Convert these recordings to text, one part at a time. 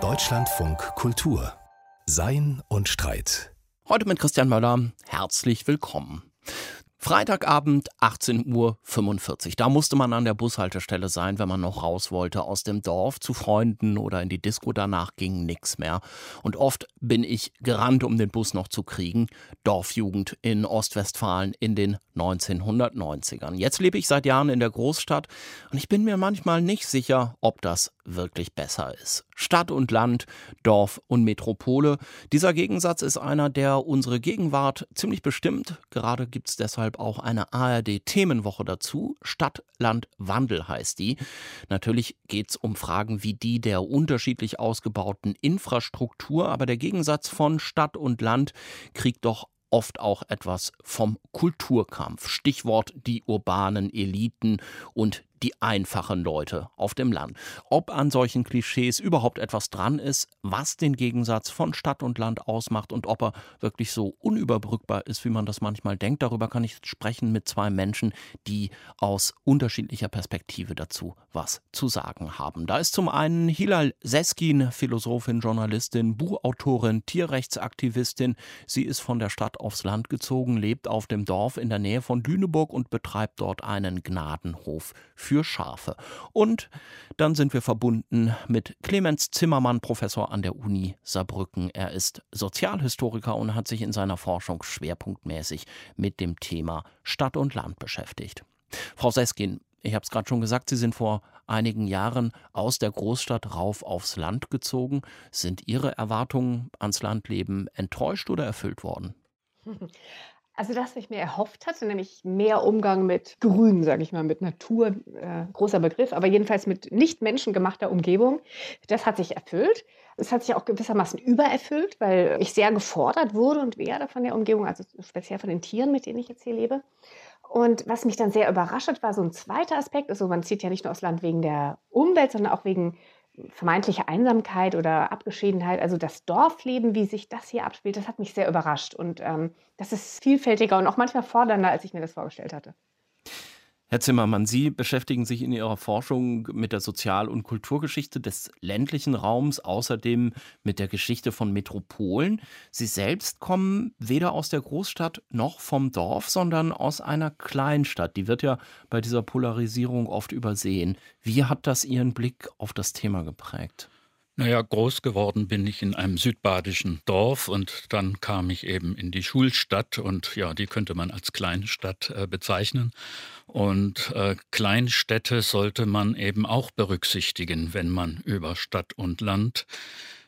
Deutschlandfunk Kultur Sein und Streit. Heute mit Christian Möller. Herzlich willkommen. Freitagabend 18.45 Uhr. Da musste man an der Bushaltestelle sein, wenn man noch raus wollte aus dem Dorf zu Freunden oder in die Disco. Danach ging nichts mehr. Und oft bin ich gerannt, um den Bus noch zu kriegen. Dorfjugend in Ostwestfalen in den 1990ern. Jetzt lebe ich seit Jahren in der Großstadt und ich bin mir manchmal nicht sicher, ob das wirklich besser ist. Stadt und Land, Dorf und Metropole. Dieser Gegensatz ist einer, der unsere Gegenwart ziemlich bestimmt. Gerade gibt es deshalb auch eine ARD-Themenwoche dazu. Stadt, Land, Wandel heißt die. Natürlich geht es um Fragen wie die der unterschiedlich ausgebauten Infrastruktur, aber der Gegensatz von Stadt und Land kriegt doch oft auch etwas vom Kulturkampf. Stichwort die urbanen Eliten und die einfachen Leute auf dem Land. Ob an solchen Klischees überhaupt etwas dran ist, was den Gegensatz von Stadt und Land ausmacht und ob er wirklich so unüberbrückbar ist, wie man das manchmal denkt, darüber kann ich sprechen mit zwei Menschen, die aus unterschiedlicher Perspektive dazu was zu sagen haben. Da ist zum einen Hilal Seskin, Philosophin, Journalistin, Buchautorin, Tierrechtsaktivistin. Sie ist von der Stadt aufs Land gezogen, lebt auf dem Dorf in der Nähe von Lüneburg und betreibt dort einen Gnadenhof für für Schafe. Und dann sind wir verbunden mit Clemens Zimmermann, Professor an der Uni Saarbrücken. Er ist Sozialhistoriker und hat sich in seiner Forschung schwerpunktmäßig mit dem Thema Stadt und Land beschäftigt. Frau Seskin, ich habe es gerade schon gesagt, Sie sind vor einigen Jahren aus der Großstadt rauf aufs Land gezogen. Sind Ihre Erwartungen ans Landleben enttäuscht oder erfüllt worden? Also das, was ich mir erhofft hatte, nämlich mehr Umgang mit Grün, sage ich mal, mit Natur, äh, großer Begriff, aber jedenfalls mit nicht menschengemachter Umgebung, das hat sich erfüllt. Es hat sich auch gewissermaßen übererfüllt, weil ich sehr gefordert wurde und werde von der Umgebung, also speziell von den Tieren, mit denen ich jetzt hier lebe. Und was mich dann sehr überrascht hat, war so ein zweiter Aspekt. Also man zieht ja nicht nur aus Land wegen der Umwelt, sondern auch wegen vermeintliche Einsamkeit oder Abgeschiedenheit, also das Dorfleben, wie sich das hier abspielt, das hat mich sehr überrascht. Und ähm, das ist vielfältiger und auch manchmal fordernder, als ich mir das vorgestellt hatte. Herr Zimmermann, Sie beschäftigen sich in Ihrer Forschung mit der Sozial- und Kulturgeschichte des ländlichen Raums, außerdem mit der Geschichte von Metropolen. Sie selbst kommen weder aus der Großstadt noch vom Dorf, sondern aus einer Kleinstadt. Die wird ja bei dieser Polarisierung oft übersehen. Wie hat das Ihren Blick auf das Thema geprägt? Naja, groß geworden bin ich in einem südbadischen Dorf und dann kam ich eben in die Schulstadt und ja, die könnte man als Kleinstadt äh, bezeichnen. Und äh, Kleinstädte sollte man eben auch berücksichtigen, wenn man über Stadt und Land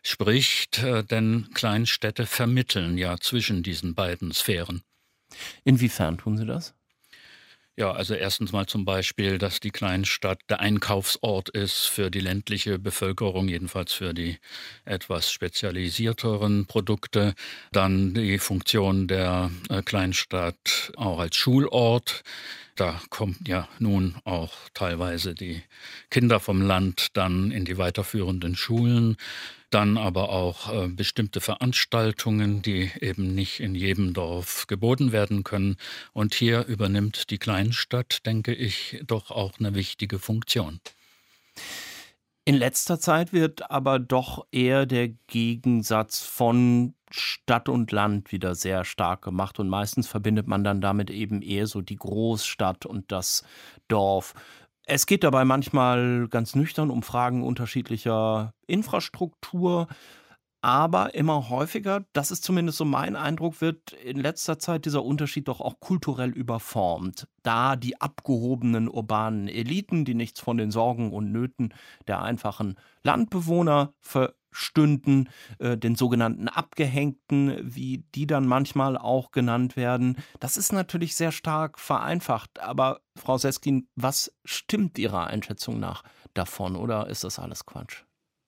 spricht, äh, denn Kleinstädte vermitteln ja zwischen diesen beiden Sphären. Inwiefern tun Sie das? Ja, also erstens mal zum Beispiel, dass die Kleinstadt der Einkaufsort ist für die ländliche Bevölkerung, jedenfalls für die etwas spezialisierteren Produkte. Dann die Funktion der äh, Kleinstadt auch als Schulort. Da kommen ja nun auch teilweise die Kinder vom Land dann in die weiterführenden Schulen dann aber auch äh, bestimmte Veranstaltungen, die eben nicht in jedem Dorf geboten werden können. Und hier übernimmt die Kleinstadt, denke ich, doch auch eine wichtige Funktion. In letzter Zeit wird aber doch eher der Gegensatz von Stadt und Land wieder sehr stark gemacht und meistens verbindet man dann damit eben eher so die Großstadt und das Dorf. Es geht dabei manchmal ganz nüchtern um Fragen unterschiedlicher Infrastruktur, aber immer häufiger, das ist zumindest so mein Eindruck, wird in letzter Zeit dieser Unterschied doch auch kulturell überformt. Da die abgehobenen urbanen Eliten, die nichts von den Sorgen und Nöten der einfachen Landbewohner ver stünden, äh, den sogenannten Abgehängten, wie die dann manchmal auch genannt werden. Das ist natürlich sehr stark vereinfacht, aber Frau Seskin, was stimmt Ihrer Einschätzung nach davon oder ist das alles Quatsch?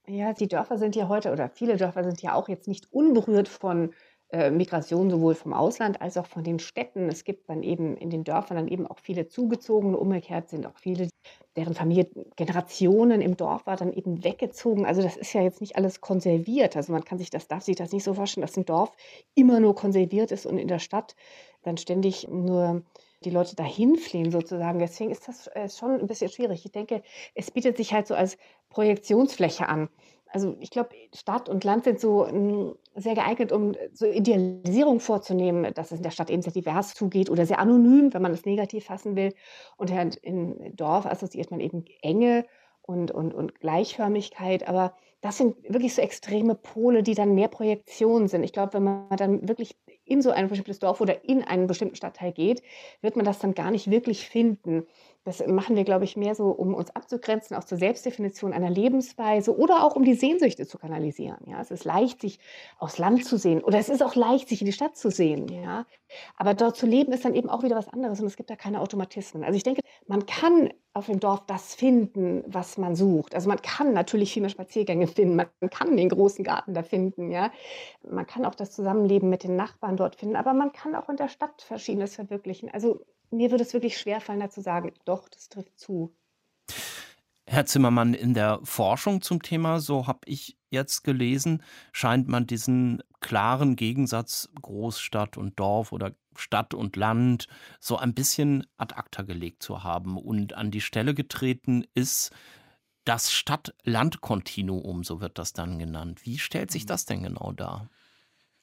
Ja, die Dörfer sind ja heute oder viele Dörfer sind ja auch jetzt nicht unberührt von äh, Migration sowohl vom Ausland als auch von den Städten. Es gibt dann eben in den Dörfern dann eben auch viele Zugezogene. Umgekehrt sind auch viele, deren Familie Generationen im Dorf war, dann eben weggezogen. Also das ist ja jetzt nicht alles konserviert. Also man kann sich das, darf sich das nicht so vorstellen, dass ein Dorf immer nur konserviert ist und in der Stadt dann ständig nur die Leute dahin fliehen sozusagen. Deswegen ist das äh, schon ein bisschen schwierig. Ich denke, es bietet sich halt so als Projektionsfläche an. Also ich glaube, Stadt und Land sind so hm, sehr geeignet, um so Idealisierung vorzunehmen, dass es in der Stadt eben sehr divers zugeht oder sehr anonym, wenn man es negativ fassen will. Und halt in Dorf assoziiert man eben Enge und, und, und Gleichförmigkeit. Aber das sind wirklich so extreme Pole, die dann mehr Projektionen sind. Ich glaube, wenn man dann wirklich in so ein bestimmtes Dorf oder in einen bestimmten Stadtteil geht, wird man das dann gar nicht wirklich finden. Das machen wir, glaube ich, mehr so, um uns abzugrenzen, auch zur Selbstdefinition einer Lebensweise oder auch um die Sehnsüchte zu kanalisieren. Ja, es ist leicht, sich aufs Land zu sehen oder es ist auch leicht, sich in die Stadt zu sehen. Ja, aber dort zu leben ist dann eben auch wieder was anderes und es gibt da keine Automatismen. Also ich denke, man kann auf dem Dorf das finden, was man sucht. Also man kann natürlich viel mehr Spaziergänge finden, man kann den großen Garten da finden, ja. Man kann auch das Zusammenleben mit den Nachbarn dort finden, aber man kann auch in der Stadt Verschiedenes verwirklichen. Also mir würde es wirklich schwerfallen, da zu sagen, doch, das trifft zu. Herr Zimmermann, in der Forschung zum Thema, so habe ich jetzt gelesen, scheint man diesen klaren Gegensatz Großstadt und Dorf oder Stadt und Land so ein bisschen ad acta gelegt zu haben und an die Stelle getreten ist das Stadt-Land-Kontinuum, so wird das dann genannt. Wie stellt sich mhm. das denn genau dar?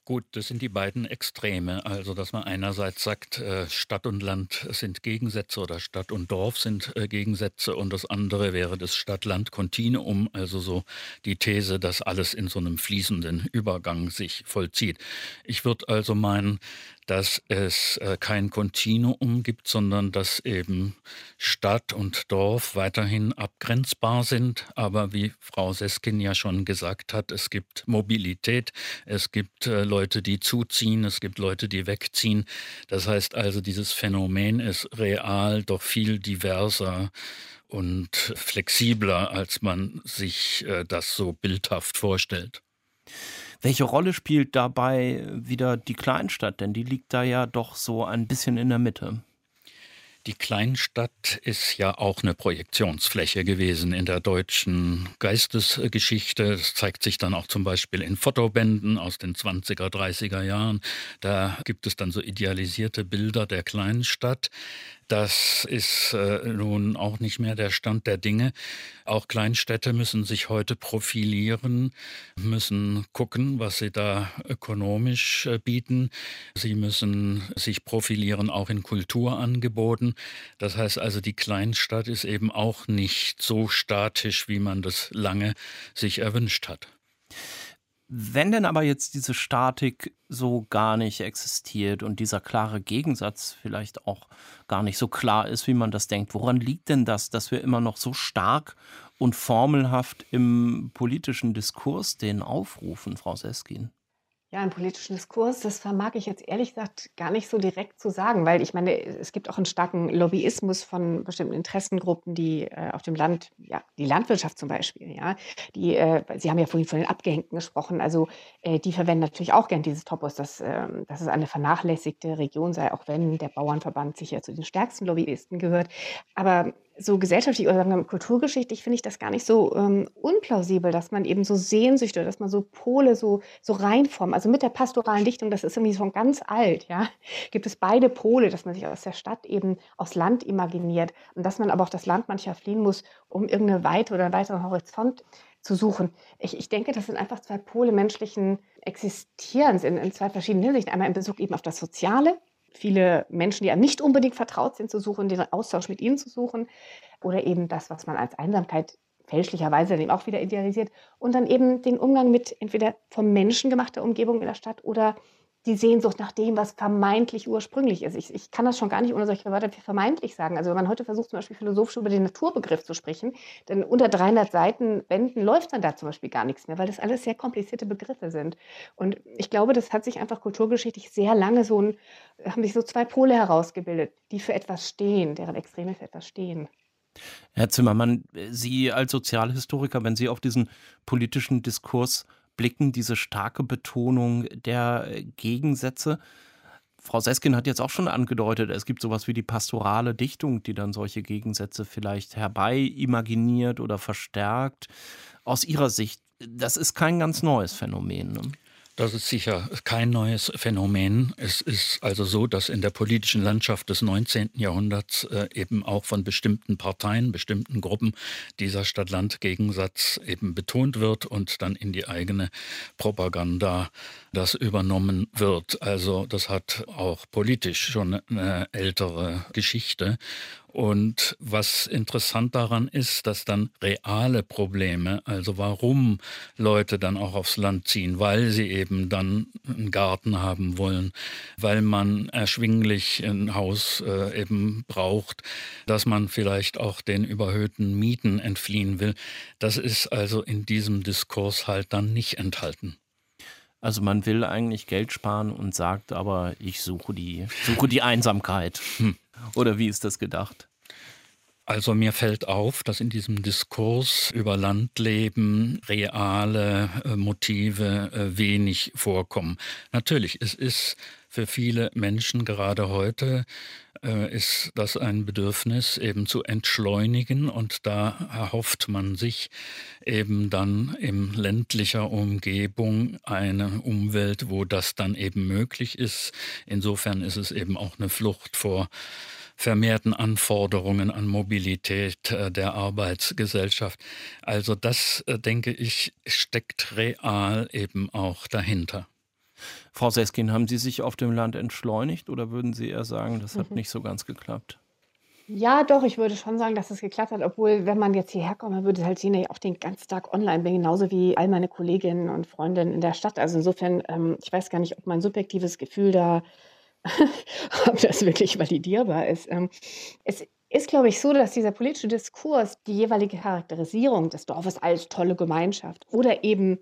Gut, das sind die beiden Extreme. Also, dass man einerseits sagt, äh, Stadt und Land sind Gegensätze oder Stadt und Dorf sind äh, Gegensätze und das andere wäre das Stadt-Land-Kontinuum, also so die These, dass alles in so einem fließenden Übergang sich vollzieht. Ich würde also meinen, dass es äh, kein Kontinuum gibt, sondern dass eben Stadt und Dorf weiterhin abgrenzbar sind. Aber wie Frau Seskin ja schon gesagt hat, es gibt Mobilität, es gibt äh, Leute, die zuziehen, es gibt Leute, die wegziehen. Das heißt also, dieses Phänomen ist real, doch viel diverser und flexibler, als man sich äh, das so bildhaft vorstellt. Welche Rolle spielt dabei wieder die Kleinstadt? Denn die liegt da ja doch so ein bisschen in der Mitte. Die Kleinstadt ist ja auch eine Projektionsfläche gewesen in der deutschen Geistesgeschichte. Das zeigt sich dann auch zum Beispiel in Fotobänden aus den 20er, 30er Jahren. Da gibt es dann so idealisierte Bilder der Kleinstadt. Das ist äh, nun auch nicht mehr der Stand der Dinge. Auch Kleinstädte müssen sich heute profilieren, müssen gucken, was sie da ökonomisch äh, bieten. Sie müssen sich profilieren auch in Kulturangeboten. Das heißt also, die Kleinstadt ist eben auch nicht so statisch, wie man das lange sich erwünscht hat. Wenn denn aber jetzt diese Statik so gar nicht existiert und dieser klare Gegensatz vielleicht auch gar nicht so klar ist, wie man das denkt, woran liegt denn das, dass wir immer noch so stark und formelhaft im politischen Diskurs den aufrufen, Frau Seskin? Ja, im politischen Diskurs, das vermag ich jetzt ehrlich gesagt gar nicht so direkt zu sagen, weil ich meine, es gibt auch einen starken Lobbyismus von bestimmten Interessengruppen, die äh, auf dem Land, ja, die Landwirtschaft zum Beispiel, ja, die, äh, Sie haben ja vorhin von den Abgehängten gesprochen, also äh, die verwenden natürlich auch gern dieses Topos, dass, ähm, dass es eine vernachlässigte Region sei, auch wenn der Bauernverband sicher zu den stärksten Lobbyisten gehört. Aber so gesellschaftlich oder sagen wir mal kulturgeschichtlich finde ich das gar nicht so ähm, unplausibel, dass man eben so Sehnsüchte, dass man so Pole so, so reinformt. Also mit der pastoralen Dichtung, das ist irgendwie schon ganz alt, ja, gibt es beide Pole, dass man sich aus der Stadt eben aufs Land imaginiert und dass man aber auch das Land manchmal fliehen muss, um irgendeine Weite oder einen weiteren Horizont zu suchen. Ich, ich denke, das sind einfach zwei Pole menschlichen Existierens in, in zwei verschiedenen Hinsichten. Einmal in Bezug eben auf das Soziale, viele Menschen, die einem nicht unbedingt vertraut sind, zu suchen, den Austausch mit ihnen zu suchen. Oder eben das, was man als Einsamkeit fälschlicherweise eben auch wieder idealisiert. Und dann eben den Umgang mit entweder vom Menschen gemachter Umgebung in der Stadt oder die Sehnsucht nach dem, was vermeintlich ursprünglich ist. Ich, ich kann das schon gar nicht ohne solche Wörter wie vermeintlich sagen. Also wenn man heute versucht, zum Beispiel philosophisch über den Naturbegriff zu sprechen, dann unter 300 Seiten Wänden läuft dann da zum Beispiel gar nichts mehr, weil das alles sehr komplizierte Begriffe sind. Und ich glaube, das hat sich einfach kulturgeschichtlich sehr lange so ein, haben sich so zwei Pole herausgebildet, die für etwas stehen, deren Extreme für etwas stehen. Herr Zimmermann, Sie als Sozialhistoriker, wenn Sie auf diesen politischen Diskurs blicken, diese starke Betonung der Gegensätze. Frau Seskin hat jetzt auch schon angedeutet, es gibt sowas wie die pastorale Dichtung, die dann solche Gegensätze vielleicht herbei imaginiert oder verstärkt. Aus Ihrer Sicht, das ist kein ganz neues Phänomen. Ne? Das ist sicher kein neues Phänomen. Es ist also so, dass in der politischen Landschaft des 19. Jahrhunderts äh, eben auch von bestimmten Parteien, bestimmten Gruppen dieser Stadt-Land-Gegensatz eben betont wird und dann in die eigene Propaganda das übernommen wird. Also das hat auch politisch schon eine ältere Geschichte. Und was interessant daran ist, dass dann reale Probleme, also warum Leute dann auch aufs Land ziehen, weil sie eben dann einen Garten haben wollen, weil man erschwinglich ein Haus äh, eben braucht, dass man vielleicht auch den überhöhten Mieten entfliehen will, das ist also in diesem Diskurs halt dann nicht enthalten. Also man will eigentlich Geld sparen und sagt aber, ich suche die, suche die Einsamkeit. Hm. Oder wie ist das gedacht? Also mir fällt auf, dass in diesem Diskurs über Landleben reale äh, Motive äh, wenig vorkommen. Natürlich, es ist für viele Menschen gerade heute ist das ein Bedürfnis eben zu entschleunigen und da erhofft man sich eben dann in ländlicher Umgebung eine Umwelt, wo das dann eben möglich ist. Insofern ist es eben auch eine Flucht vor vermehrten Anforderungen an Mobilität äh, der Arbeitsgesellschaft. Also das, äh, denke ich, steckt real eben auch dahinter. Frau Seskin, haben Sie sich auf dem Land entschleunigt oder würden Sie eher sagen, das hat mhm. nicht so ganz geklappt? Ja, doch, ich würde schon sagen, dass es geklappt hat, obwohl, wenn man jetzt hierher kommt, man würde halt sehen, dass ich auch den ganzen Tag online bin, genauso wie all meine Kolleginnen und Freundinnen in der Stadt. Also insofern, ähm, ich weiß gar nicht, ob mein subjektives Gefühl da ob das wirklich validierbar ist. Ähm, es ist, glaube ich, so, dass dieser politische Diskurs die jeweilige Charakterisierung des Dorfes als tolle Gemeinschaft oder eben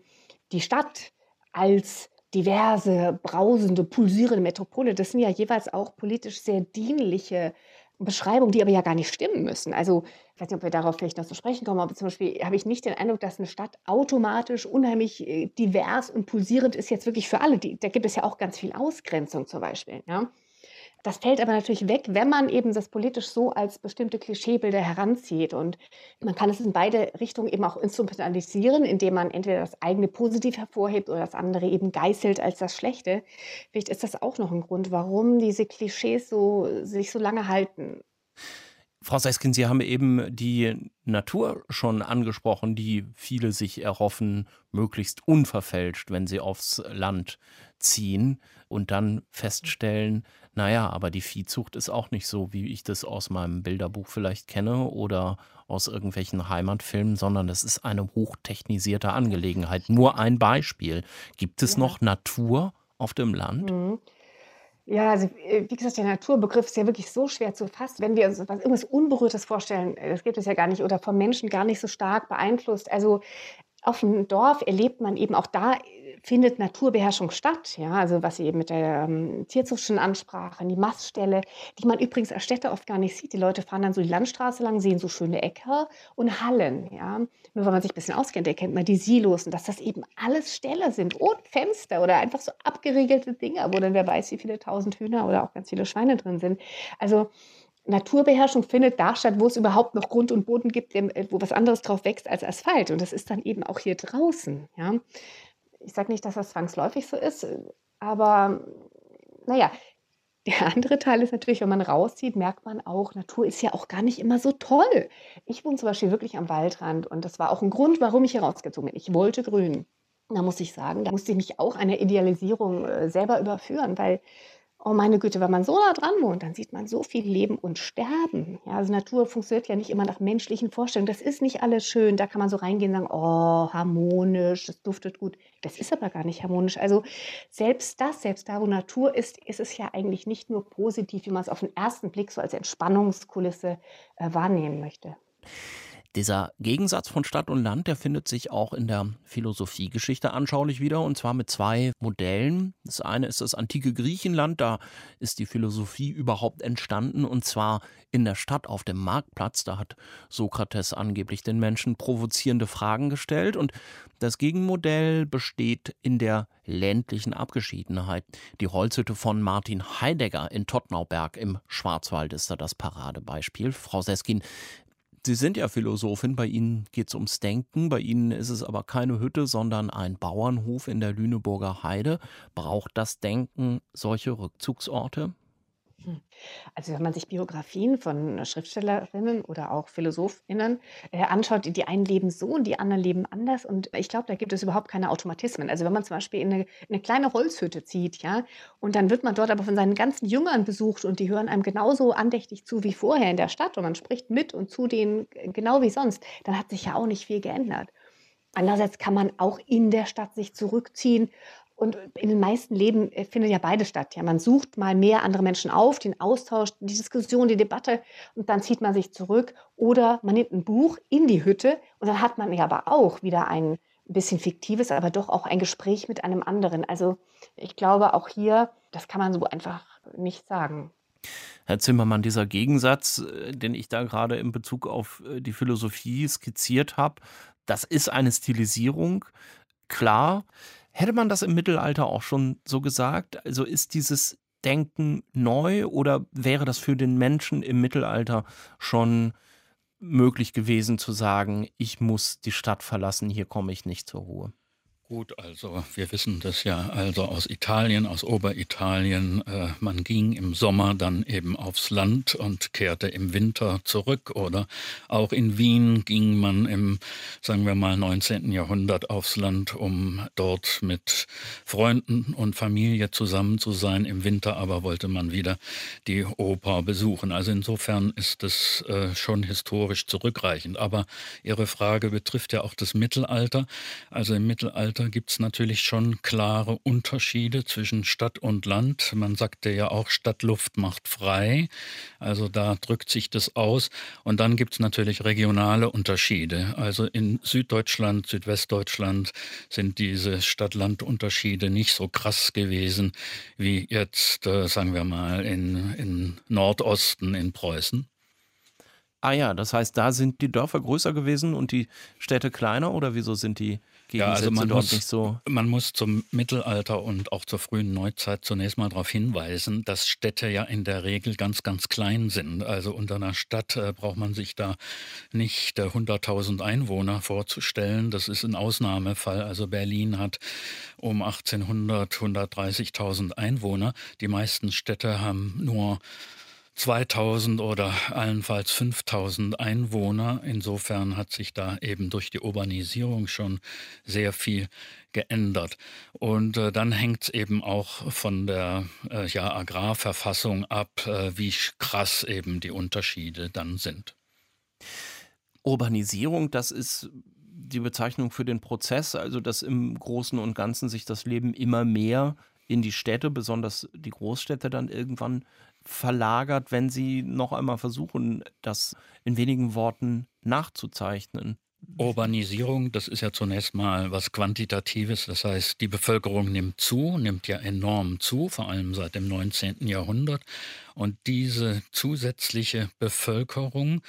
die Stadt als diverse, brausende, pulsierende Metropole, das sind ja jeweils auch politisch sehr dienliche Beschreibungen, die aber ja gar nicht stimmen müssen. Also, ich weiß nicht, ob wir darauf vielleicht noch zu sprechen kommen, aber zum Beispiel habe ich nicht den Eindruck, dass eine Stadt automatisch unheimlich äh, divers und pulsierend ist jetzt wirklich für alle. Die, da gibt es ja auch ganz viel Ausgrenzung zum Beispiel. Ja? Das fällt aber natürlich weg, wenn man eben das politisch so als bestimmte Klischeebilder heranzieht. Und man kann es in beide Richtungen eben auch instrumentalisieren, indem man entweder das eigene positiv hervorhebt oder das andere eben geißelt als das Schlechte. Vielleicht ist das auch noch ein Grund, warum diese Klischees so, sich so lange halten. Frau Seiskin, Sie haben eben die Natur schon angesprochen, die viele sich erhoffen, möglichst unverfälscht, wenn sie aufs Land ziehen und dann feststellen, naja, aber die Viehzucht ist auch nicht so, wie ich das aus meinem Bilderbuch vielleicht kenne oder aus irgendwelchen Heimatfilmen, sondern es ist eine hochtechnisierte Angelegenheit. Nur ein Beispiel. Gibt es ja. noch Natur auf dem Land? Mhm. Ja, also äh, wie gesagt, der Naturbegriff ist ja wirklich so schwer zu fassen. Wenn wir uns was, irgendwas Unberührtes vorstellen, äh, das gibt es ja gar nicht oder vom Menschen gar nicht so stark beeinflusst. Also auf dem Dorf erlebt man eben auch da findet Naturbeherrschung statt. Ja, also was Sie eben mit der ähm, tierzuchtischen Ansprache, die Maststelle, die man übrigens als Städte oft gar nicht sieht. Die Leute fahren dann so die Landstraße lang, sehen so schöne Äcker und Hallen. Ja, nur wenn man sich ein bisschen auskennt, erkennt man die Silos und dass das eben alles Ställe sind und Fenster oder einfach so abgeriegelte Dinge, wo dann wer weiß, wie viele tausend Hühner oder auch ganz viele Schweine drin sind. Also Naturbeherrschung findet da statt, wo es überhaupt noch Grund und Boden gibt, äh, wo was anderes drauf wächst als Asphalt. Und das ist dann eben auch hier draußen. Ja? Ich sage nicht, dass das zwangsläufig so ist, aber naja, der andere Teil ist natürlich, wenn man rauszieht, merkt man auch, Natur ist ja auch gar nicht immer so toll. Ich wohne zum Beispiel wirklich am Waldrand und das war auch ein Grund, warum ich hier rausgezogen bin. Ich wollte grün. Da muss ich sagen, da musste ich mich auch einer Idealisierung äh, selber überführen, weil Oh meine Güte, wenn man so nah dran wohnt, dann sieht man so viel Leben und Sterben. Ja, also Natur funktioniert ja nicht immer nach menschlichen Vorstellungen. Das ist nicht alles schön. Da kann man so reingehen und sagen, oh, harmonisch, das duftet gut. Das ist aber gar nicht harmonisch. Also selbst das, selbst da, wo Natur ist, ist es ja eigentlich nicht nur positiv, wie man es auf den ersten Blick so als Entspannungskulisse äh, wahrnehmen möchte. Dieser Gegensatz von Stadt und Land, der findet sich auch in der Philosophiegeschichte anschaulich wieder, und zwar mit zwei Modellen. Das eine ist das antike Griechenland, da ist die Philosophie überhaupt entstanden, und zwar in der Stadt auf dem Marktplatz. Da hat Sokrates angeblich den Menschen provozierende Fragen gestellt, und das Gegenmodell besteht in der ländlichen Abgeschiedenheit. Die Holzhütte von Martin Heidegger in Tottnauberg im Schwarzwald ist da das Paradebeispiel. Frau Seskin, Sie sind ja Philosophin, bei Ihnen geht es ums Denken, bei Ihnen ist es aber keine Hütte, sondern ein Bauernhof in der Lüneburger Heide. Braucht das Denken solche Rückzugsorte? Hm. Also wenn man sich Biografien von Schriftstellerinnen oder auch PhilosophInnen äh, anschaut, die einen leben so und die anderen leben anders. Und ich glaube, da gibt es überhaupt keine Automatismen. Also wenn man zum Beispiel in eine, in eine kleine Holzhütte zieht, ja, und dann wird man dort aber von seinen ganzen Jüngern besucht und die hören einem genauso andächtig zu wie vorher in der Stadt und man spricht mit und zu denen genau wie sonst, dann hat sich ja auch nicht viel geändert. Andererseits kann man auch in der Stadt sich zurückziehen und in den meisten Leben äh, findet ja beides statt. Ja, man sucht mal mehr andere Menschen auf, den Austausch, die Diskussion, die Debatte und dann zieht man sich zurück oder man nimmt ein Buch in die Hütte und dann hat man ja aber auch wieder ein bisschen fiktives, aber doch auch ein Gespräch mit einem anderen. Also ich glaube auch hier, das kann man so einfach nicht sagen. Herr Zimmermann, dieser Gegensatz, äh, den ich da gerade in Bezug auf äh, die Philosophie skizziert habe, das ist eine Stilisierung, klar. Hätte man das im Mittelalter auch schon so gesagt? Also ist dieses Denken neu oder wäre das für den Menschen im Mittelalter schon möglich gewesen zu sagen, ich muss die Stadt verlassen, hier komme ich nicht zur Ruhe? Gut, also wir wissen das ja also aus Italien, aus Oberitalien. Äh, man ging im Sommer dann eben aufs Land und kehrte im Winter zurück. Oder auch in Wien ging man im, sagen wir mal, 19. Jahrhundert aufs Land, um dort mit Freunden und Familie zusammen zu sein. Im Winter aber wollte man wieder die Oper besuchen. Also insofern ist es äh, schon historisch zurückreichend. Aber Ihre Frage betrifft ja auch das Mittelalter. Also im Mittelalter Mittelalter gibt es natürlich schon klare Unterschiede zwischen Stadt und Land. Man sagte ja auch, Stadtluft macht frei. Also da drückt sich das aus. Und dann gibt es natürlich regionale Unterschiede. Also in Süddeutschland, Südwestdeutschland sind diese Stadt-Land-Unterschiede nicht so krass gewesen wie jetzt, äh, sagen wir mal, in, in Nordosten in Preußen. Ah ja, das heißt, da sind die Dörfer größer gewesen und die Städte kleiner oder wieso sind die ja, also man muss, nicht so. Man muss zum Mittelalter und auch zur frühen Neuzeit zunächst mal darauf hinweisen, dass Städte ja in der Regel ganz, ganz klein sind. Also unter einer Stadt äh, braucht man sich da nicht äh, 100.000 Einwohner vorzustellen. Das ist ein Ausnahmefall. Also Berlin hat um 1800 130.000 Einwohner. Die meisten Städte haben nur 2000 oder allenfalls 5000 Einwohner. Insofern hat sich da eben durch die Urbanisierung schon sehr viel geändert. Und äh, dann hängt es eben auch von der äh, ja, Agrarverfassung ab, äh, wie krass eben die Unterschiede dann sind. Urbanisierung, das ist die Bezeichnung für den Prozess, also dass im Großen und Ganzen sich das Leben immer mehr in die Städte, besonders die Großstädte, dann irgendwann verlagert, wenn Sie noch einmal versuchen, das in wenigen Worten nachzuzeichnen? Urbanisierung, das ist ja zunächst mal was Quantitatives. Das heißt, die Bevölkerung nimmt zu, nimmt ja enorm zu, vor allem seit dem 19. Jahrhundert. Und diese zusätzliche Bevölkerung,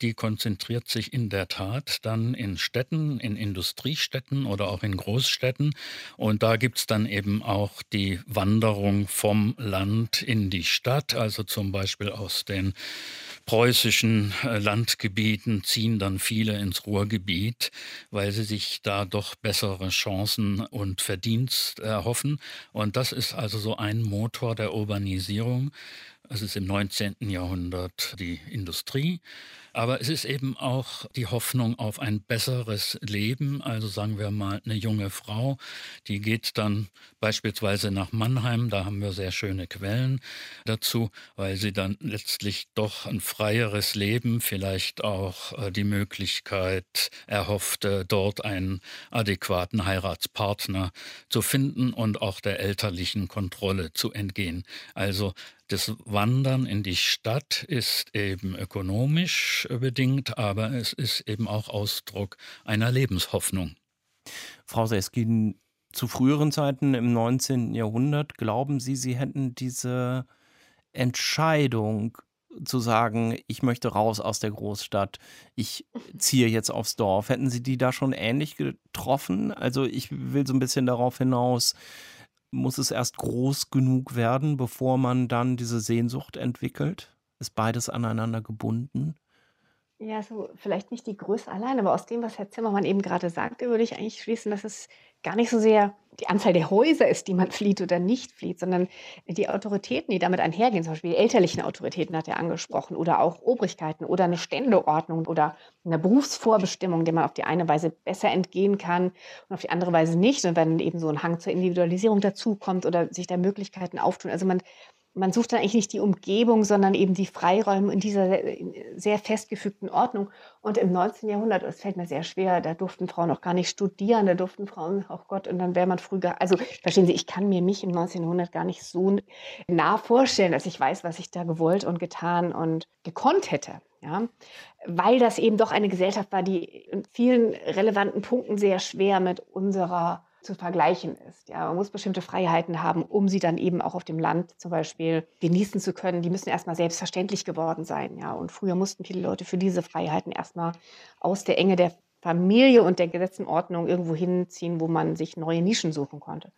die konzentriert sich in der Tat dann in Städten, in Industriestädten oder auch in Großstädten. Und da gibt es dann eben auch die Wanderung vom Land in die Stadt, also zum Beispiel aus den preußischen äh, Landgebieten ziehen dann viele ins Ruhrgebiet, weil sie sich da doch bessere Chancen und Verdienst erhoffen. Und das ist also so ein Motor der Urbanisierung. Es ist im 19. Jahrhundert die Industrie aber es ist eben auch die Hoffnung auf ein besseres Leben. Also sagen wir mal, eine junge Frau, die geht dann beispielsweise nach Mannheim. Da haben wir sehr schöne Quellen dazu, weil sie dann letztlich doch ein freieres Leben, vielleicht auch äh, die Möglichkeit erhofft, dort einen adäquaten Heiratspartner zu finden und auch der elterlichen Kontrolle zu entgehen. Also das Wandern in die Stadt ist eben ökonomisch bedingt, aber es ist eben auch Ausdruck einer Lebenshoffnung. Frau Seskin, zu früheren Zeiten im 19. Jahrhundert, glauben Sie, Sie hätten diese Entscheidung zu sagen, ich möchte raus aus der Großstadt, ich ziehe jetzt aufs Dorf. Hätten Sie die da schon ähnlich getroffen? Also ich will so ein bisschen darauf hinaus, muss es erst groß genug werden, bevor man dann diese Sehnsucht entwickelt? Ist beides aneinander gebunden? Ja, so vielleicht nicht die Größe allein, aber aus dem, was Herr Zimmermann eben gerade sagte, würde ich eigentlich schließen, dass es gar nicht so sehr die Anzahl der Häuser ist, die man flieht oder nicht flieht, sondern die Autoritäten, die damit einhergehen, zum Beispiel die elterlichen Autoritäten hat er angesprochen oder auch Obrigkeiten oder eine Ständeordnung oder eine Berufsvorbestimmung, der man auf die eine Weise besser entgehen kann und auf die andere Weise nicht. Und wenn eben so ein Hang zur Individualisierung dazukommt oder sich da Möglichkeiten auftun. Also man man sucht dann eigentlich nicht die Umgebung, sondern eben die Freiräume in dieser sehr festgefügten Ordnung. Und im 19. Jahrhundert, das fällt mir sehr schwer, da durften Frauen auch gar nicht studieren, da durften Frauen, oh Gott, und dann wäre man früher, also verstehen Sie, ich kann mir mich im 19. Jahrhundert gar nicht so nah vorstellen, dass ich weiß, was ich da gewollt und getan und gekonnt hätte. Ja, weil das eben doch eine Gesellschaft war, die in vielen relevanten Punkten sehr schwer mit unserer zu vergleichen ist. Ja, man muss bestimmte Freiheiten haben, um sie dann eben auch auf dem Land zum Beispiel genießen zu können. Die müssen erstmal selbstverständlich geworden sein. Ja, und früher mussten viele Leute für diese Freiheiten erstmal aus der Enge der Familie und der Gesetzenordnung irgendwo hinziehen, wo man sich neue Nischen suchen konnte.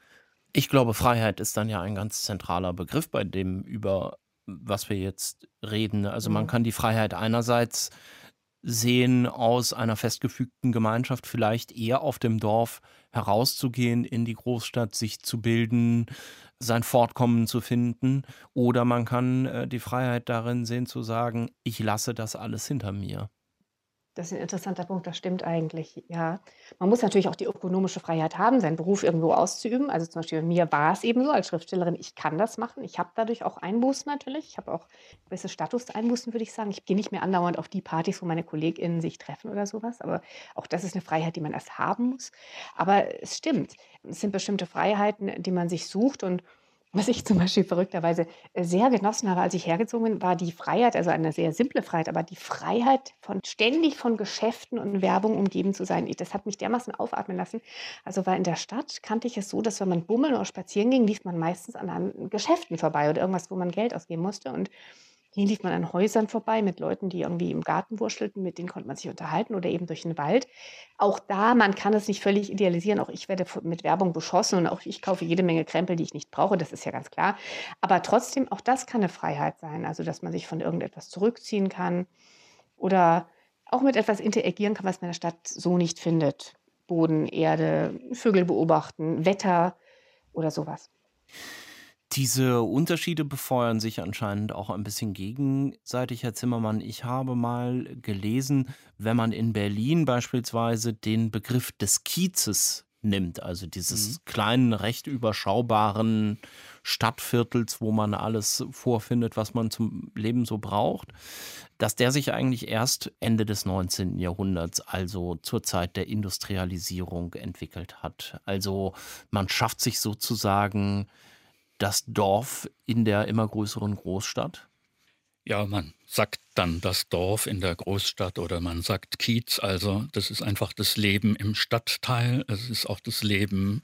Ich glaube, Freiheit ist dann ja ein ganz zentraler Begriff bei dem, über was wir jetzt reden. Also man mhm. kann die Freiheit einerseits sehen, aus einer festgefügten Gemeinschaft vielleicht eher auf dem Dorf herauszugehen, in die Großstadt sich zu bilden, sein Fortkommen zu finden. Oder man kann äh, die Freiheit darin sehen zu sagen, ich lasse das alles hinter mir. Das ist ein interessanter Punkt, das stimmt eigentlich, ja. Man muss natürlich auch die ökonomische Freiheit haben, seinen Beruf irgendwo auszuüben. Also zum Beispiel bei mir war es eben so als Schriftstellerin, ich kann das machen. Ich habe dadurch auch Einbußen natürlich. Ich habe auch gewisse Statuseinbußen, würde ich sagen. Ich gehe nicht mehr andauernd auf die Partys, wo meine KollegInnen sich treffen oder sowas. Aber auch das ist eine Freiheit, die man erst haben muss. Aber es stimmt, es sind bestimmte Freiheiten, die man sich sucht und was ich zum Beispiel verrückterweise äh, sehr genossen habe, als ich hergezogen bin, war die Freiheit, also eine sehr simple Freiheit, aber die Freiheit von ständig von Geschäften und Werbung umgeben zu sein. Das hat mich dermaßen aufatmen lassen. Also weil in der Stadt kannte ich es so, dass wenn man bummeln oder spazieren ging, lief man meistens an Geschäften vorbei oder irgendwas, wo man Geld ausgeben musste. Und hier lief man an Häusern vorbei mit Leuten, die irgendwie im Garten wurschelten, mit denen konnte man sich unterhalten oder eben durch den Wald. Auch da, man kann es nicht völlig idealisieren. Auch ich werde mit Werbung beschossen und auch ich kaufe jede Menge Krempel, die ich nicht brauche, das ist ja ganz klar. Aber trotzdem, auch das kann eine Freiheit sein. Also, dass man sich von irgendetwas zurückziehen kann oder auch mit etwas interagieren kann, was man in der Stadt so nicht findet. Boden, Erde, Vögel beobachten, Wetter oder sowas. Diese Unterschiede befeuern sich anscheinend auch ein bisschen gegenseitig, Herr Zimmermann. Ich habe mal gelesen, wenn man in Berlin beispielsweise den Begriff des Kiezes nimmt, also dieses mhm. kleinen, recht überschaubaren Stadtviertels, wo man alles vorfindet, was man zum Leben so braucht, dass der sich eigentlich erst Ende des 19. Jahrhunderts, also zur Zeit der Industrialisierung entwickelt hat. Also man schafft sich sozusagen das Dorf in der immer größeren Großstadt? Ja, man sagt dann das Dorf in der Großstadt oder man sagt Kiez. Also das ist einfach das Leben im Stadtteil. Es ist auch das Leben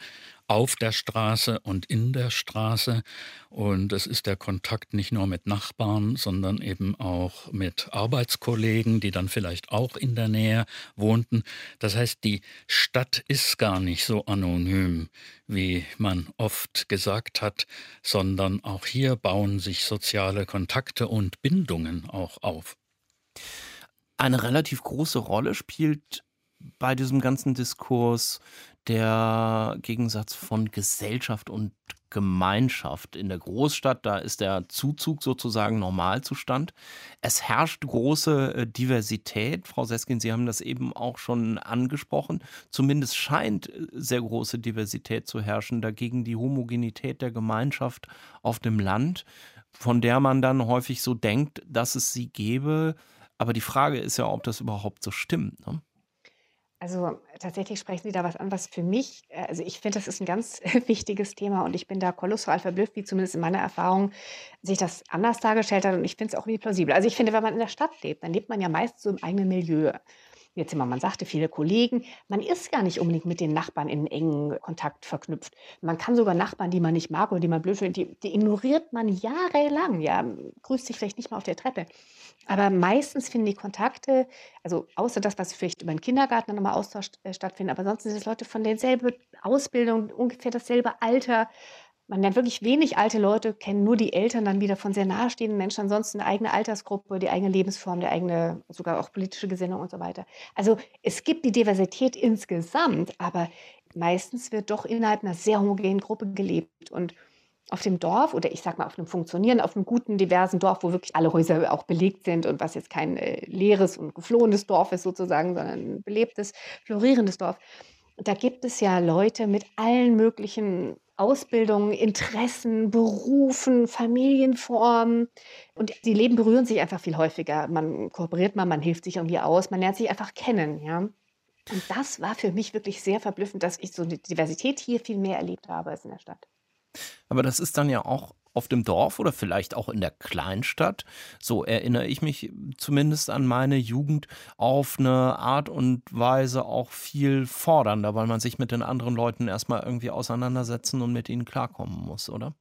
auf der Straße und in der Straße. Und es ist der Kontakt nicht nur mit Nachbarn, sondern eben auch mit Arbeitskollegen, die dann vielleicht auch in der Nähe wohnten. Das heißt, die Stadt ist gar nicht so anonym, wie man oft gesagt hat, sondern auch hier bauen sich soziale Kontakte und Bindungen auch auf. Eine relativ große Rolle spielt bei diesem ganzen Diskurs der Gegensatz von Gesellschaft und Gemeinschaft. In der Großstadt, da ist der Zuzug sozusagen Normalzustand. Es herrscht große äh, Diversität. Frau Seskin, Sie haben das eben auch schon angesprochen. Zumindest scheint äh, sehr große Diversität zu herrschen. Dagegen die Homogenität der Gemeinschaft auf dem Land, von der man dann häufig so denkt, dass es sie gäbe. Aber die Frage ist ja, ob das überhaupt so stimmt. Ne? Also tatsächlich sprechen Sie da was an, was für mich, äh, also ich finde, das ist ein ganz wichtiges Thema und ich bin da kolossal verblüfft, wie zumindest in meiner Erfahrung sich das anders dargestellt hat und ich finde es auch irgendwie plausibel. Also ich finde, wenn man in der Stadt lebt, dann lebt man ja meist so im eigenen Milieu. Jetzt immer, man sagte, viele Kollegen, man ist gar nicht unbedingt mit den Nachbarn in engen Kontakt verknüpft. Man kann sogar Nachbarn, die man nicht mag oder die man blöd findet, die, die ignoriert man jahrelang, ja, grüßt sich vielleicht nicht mal auf der Treppe. Aber meistens finden die Kontakte, also außer das, was vielleicht über den Kindergarten nochmal Austausch äh, stattfindet, aber sonst sind es Leute von derselben Ausbildung, ungefähr dasselbe Alter, man lernt wirklich wenig alte Leute, kennen nur die Eltern dann wieder von sehr nahestehenden Menschen, ansonsten eine eigene Altersgruppe, die eigene Lebensform, die eigene, sogar auch politische Gesinnung und so weiter. Also es gibt die Diversität insgesamt, aber meistens wird doch innerhalb einer sehr homogenen Gruppe gelebt. Und auf dem Dorf oder ich sag mal auf einem funktionierenden, auf einem guten, diversen Dorf, wo wirklich alle Häuser auch belegt sind und was jetzt kein äh, leeres und geflohenes Dorf ist sozusagen, sondern ein belebtes, florierendes Dorf. Da gibt es ja Leute mit allen möglichen Ausbildungen, Interessen, Berufen, Familienformen. Und die Leben berühren sich einfach viel häufiger. Man kooperiert mal, man hilft sich irgendwie aus, man lernt sich einfach kennen, ja. Und das war für mich wirklich sehr verblüffend, dass ich so eine Diversität hier viel mehr erlebt habe als in der Stadt. Aber das ist dann ja auch auf dem Dorf oder vielleicht auch in der Kleinstadt, so erinnere ich mich zumindest an meine Jugend, auf eine Art und Weise auch viel fordernder, weil man sich mit den anderen Leuten erstmal irgendwie auseinandersetzen und mit ihnen klarkommen muss, oder?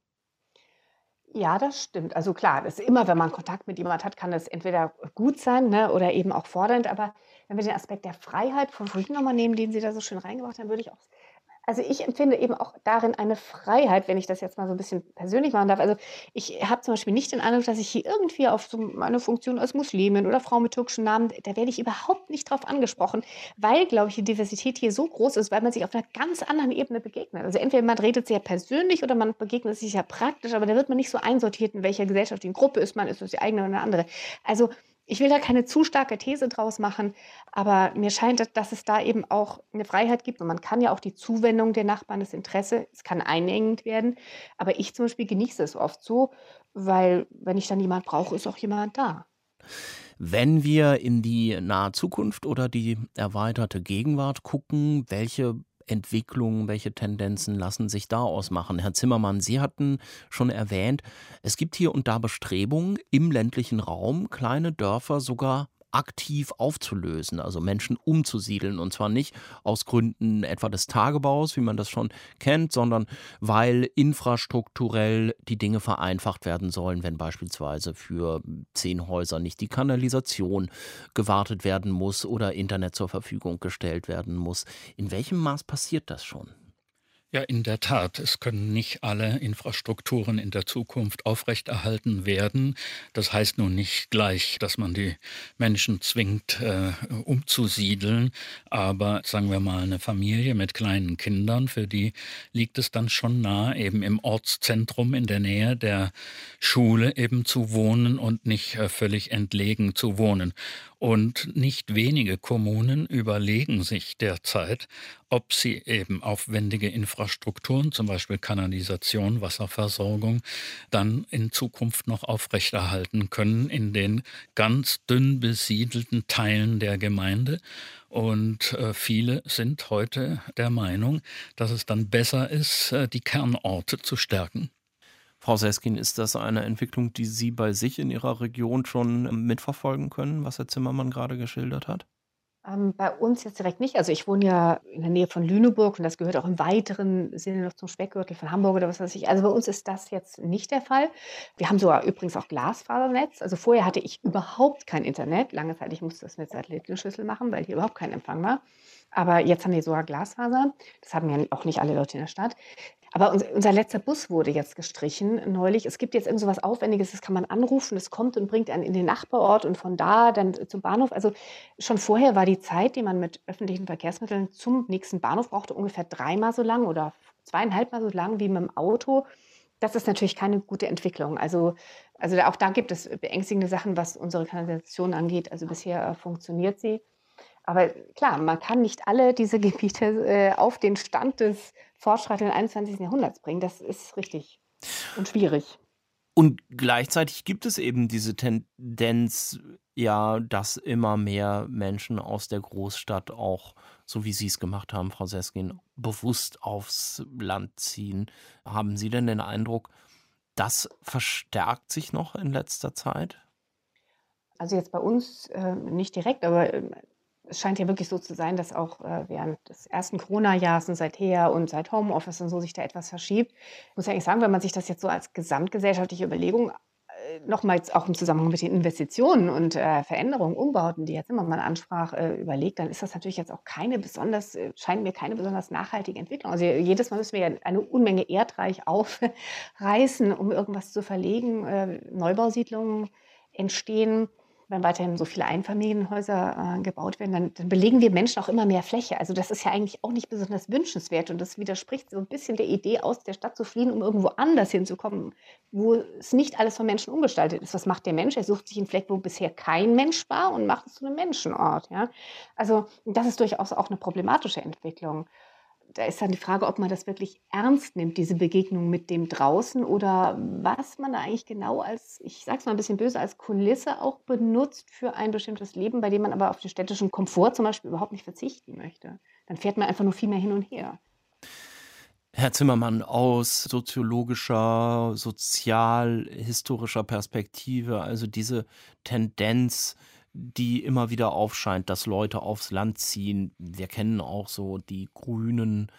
Ja, das stimmt. Also klar, das ist immer, wenn man Kontakt mit jemand hat, kann das entweder gut sein ne, oder eben auch fordernd. Aber wenn wir den Aspekt der Freiheit von vorhin nochmal nehmen, den Sie da so schön reingebracht haben, würde ich auch also ich empfinde eben auch darin eine Freiheit, wenn ich das jetzt mal so ein bisschen persönlich machen darf. Also ich habe zum Beispiel nicht den Eindruck, dass ich hier irgendwie auf so meine Funktion als Muslimin oder Frau mit türkischen Namen, da werde ich überhaupt nicht drauf angesprochen, weil, glaube ich, die Diversität hier so groß ist, weil man sich auf einer ganz anderen Ebene begegnet. Also entweder man redet sehr persönlich oder man begegnet sich ja praktisch, aber da wird man nicht so einsortiert, in welcher gesellschaftlichen Gruppe ist man, ist es die eigene oder eine andere. Also ich will da keine zu starke These draus machen, aber mir scheint, dass es da eben auch eine Freiheit gibt und man kann ja auch die Zuwendung der Nachbarn, das Interesse, es kann einengend werden, aber ich zum Beispiel genieße es oft so, weil wenn ich dann jemand brauche, ist auch jemand da. Wenn wir in die nahe Zukunft oder die erweiterte Gegenwart gucken, welche Entwicklungen, welche Tendenzen lassen sich da ausmachen? Herr Zimmermann, Sie hatten schon erwähnt, es gibt hier und da Bestrebungen, im ländlichen Raum kleine Dörfer sogar aktiv aufzulösen, also Menschen umzusiedeln. Und zwar nicht aus Gründen etwa des Tagebaus, wie man das schon kennt, sondern weil infrastrukturell die Dinge vereinfacht werden sollen, wenn beispielsweise für zehn Häuser nicht die Kanalisation gewartet werden muss oder Internet zur Verfügung gestellt werden muss. In welchem Maß passiert das schon? Ja, in der Tat. Es können nicht alle Infrastrukturen in der Zukunft aufrechterhalten werden. Das heißt nun nicht gleich, dass man die Menschen zwingt, äh, umzusiedeln. Aber sagen wir mal, eine Familie mit kleinen Kindern, für die liegt es dann schon nahe, eben im Ortszentrum in der Nähe der Schule eben zu wohnen und nicht äh, völlig entlegen zu wohnen. Und nicht wenige Kommunen überlegen sich derzeit, ob sie eben aufwendige Infrastrukturen, zum Beispiel Kanalisation, Wasserversorgung, dann in Zukunft noch aufrechterhalten können in den ganz dünn besiedelten Teilen der Gemeinde. Und äh, viele sind heute der Meinung, dass es dann besser ist, äh, die Kernorte zu stärken. Frau Seskin, ist das eine Entwicklung, die Sie bei sich in Ihrer Region schon ähm, mitverfolgen können, was Herr Zimmermann gerade geschildert hat? Ähm, bei uns jetzt direkt nicht. Also ich wohne ja in der Nähe von Lüneburg und das gehört auch im weiteren Sinne noch zum Speckgürtel von Hamburg oder was weiß ich. Also bei uns ist das jetzt nicht der Fall. Wir haben sogar übrigens auch Glasfasernetz. Also vorher hatte ich überhaupt kein Internet. Lange Zeit, ich musste das mit Satellitenschlüssel machen, weil hier überhaupt kein Empfang war. Aber jetzt haben wir sogar Glasfaser. Das haben ja auch nicht alle Leute in der Stadt. Aber unser letzter Bus wurde jetzt gestrichen neulich. Es gibt jetzt irgend so was Aufwendiges, das kann man anrufen, das kommt und bringt einen in den Nachbarort und von da dann zum Bahnhof. Also schon vorher war die Zeit, die man mit öffentlichen Verkehrsmitteln zum nächsten Bahnhof brauchte, ungefähr dreimal so lang oder zweieinhalbmal so lang wie mit dem Auto. Das ist natürlich keine gute Entwicklung. Also, also auch da gibt es beängstigende Sachen, was unsere Kanalisation angeht. Also bisher äh, funktioniert sie. Aber klar, man kann nicht alle diese Gebiete äh, auf den Stand des fortschreitenden 21. Jahrhunderts bringen. Das ist richtig und schwierig. Und gleichzeitig gibt es eben diese Tendenz, ja, dass immer mehr Menschen aus der Großstadt auch, so wie Sie es gemacht haben, Frau Seskin, bewusst aufs Land ziehen. Haben Sie denn den Eindruck, das verstärkt sich noch in letzter Zeit? Also jetzt bei uns äh, nicht direkt, aber äh, es scheint ja wirklich so zu sein, dass auch äh, während des ersten Corona-Jahres und seither und seit Homeoffice und so sich da etwas verschiebt. Ich muss eigentlich sagen, wenn man sich das jetzt so als gesamtgesellschaftliche Überlegung nochmals auch im Zusammenhang mit den Investitionen und äh, Veränderungen, Umbauten, die jetzt immer mal ansprach, äh, überlegt, dann ist das natürlich jetzt auch keine besonders, äh, scheint mir keine besonders nachhaltige Entwicklung. Also jedes Mal müssen wir ja eine Unmenge Erdreich aufreißen, um irgendwas zu verlegen. Äh, Neubausiedlungen entstehen wenn weiterhin so viele Einfamilienhäuser äh, gebaut werden, dann, dann, belegen wir Menschen auch immer mehr Fläche. Also das ist ja eigentlich auch nicht besonders wünschenswert und das widerspricht so ein bisschen der Idee, aus der Stadt zu fliehen, um irgendwo anders hinzukommen, wo es nicht alles von Menschen umgestaltet ist. Was macht der Mensch? Er sucht sich einen Fleck, wo bisher kein Mensch war und macht es zu einem Menschenort. Ja? Also das ist durchaus auch eine problematische Entwicklung da ist dann die Frage, ob man das wirklich ernst nimmt, diese Begegnung mit dem draußen oder was man da eigentlich genau als, ich sage es mal ein bisschen böse, als Kulisse auch benutzt für ein bestimmtes Leben, bei dem man aber auf den städtischen Komfort zum Beispiel überhaupt nicht verzichten möchte. Dann fährt man einfach nur viel mehr hin und her. Herr Zimmermann, aus soziologischer, sozialhistorischer Perspektive, also diese Tendenz, die immer wieder aufscheint, dass Leute aufs Land ziehen. Wir kennen auch so die grünen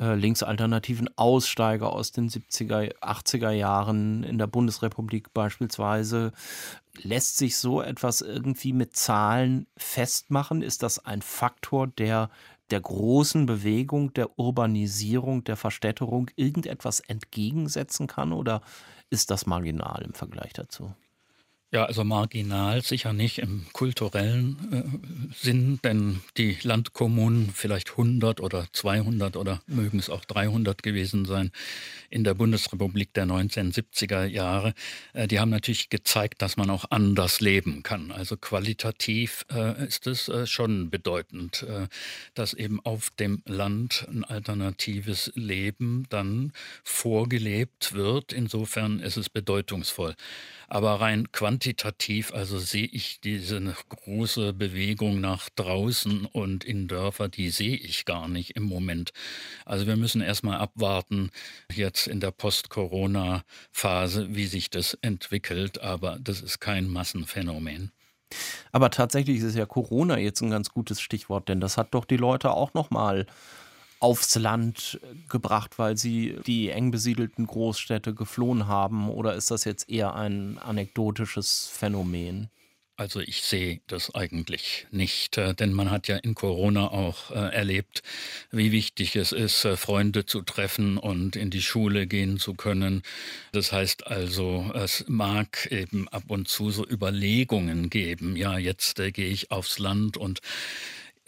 äh, linksalternativen Aussteiger aus den 70er, 80er Jahren in der Bundesrepublik beispielsweise. Lässt sich so etwas irgendwie mit Zahlen festmachen? Ist das ein Faktor, der der großen Bewegung, der Urbanisierung, der Verstädterung irgendetwas entgegensetzen kann oder ist das marginal im Vergleich dazu? Ja, also marginal sicher nicht im kulturellen äh, Sinn, denn die Landkommunen, vielleicht 100 oder 200 oder mögen es auch 300 gewesen sein, in der Bundesrepublik der 1970er Jahre, äh, die haben natürlich gezeigt, dass man auch anders leben kann. Also qualitativ äh, ist es äh, schon bedeutend, äh, dass eben auf dem Land ein alternatives Leben dann vorgelebt wird. Insofern ist es bedeutungsvoll. Aber rein quantitativ, also sehe ich diese große Bewegung nach draußen und in Dörfer, die sehe ich gar nicht im Moment. Also wir müssen erstmal abwarten, jetzt in der Post-Corona-Phase, wie sich das entwickelt. Aber das ist kein Massenphänomen. Aber tatsächlich ist ja Corona jetzt ein ganz gutes Stichwort, denn das hat doch die Leute auch noch mal aufs Land gebracht, weil sie die eng besiedelten Großstädte geflohen haben? Oder ist das jetzt eher ein anekdotisches Phänomen? Also ich sehe das eigentlich nicht, äh, denn man hat ja in Corona auch äh, erlebt, wie wichtig es ist, äh, Freunde zu treffen und in die Schule gehen zu können. Das heißt also, es mag eben ab und zu so Überlegungen geben, ja, jetzt gehe ich aufs Land und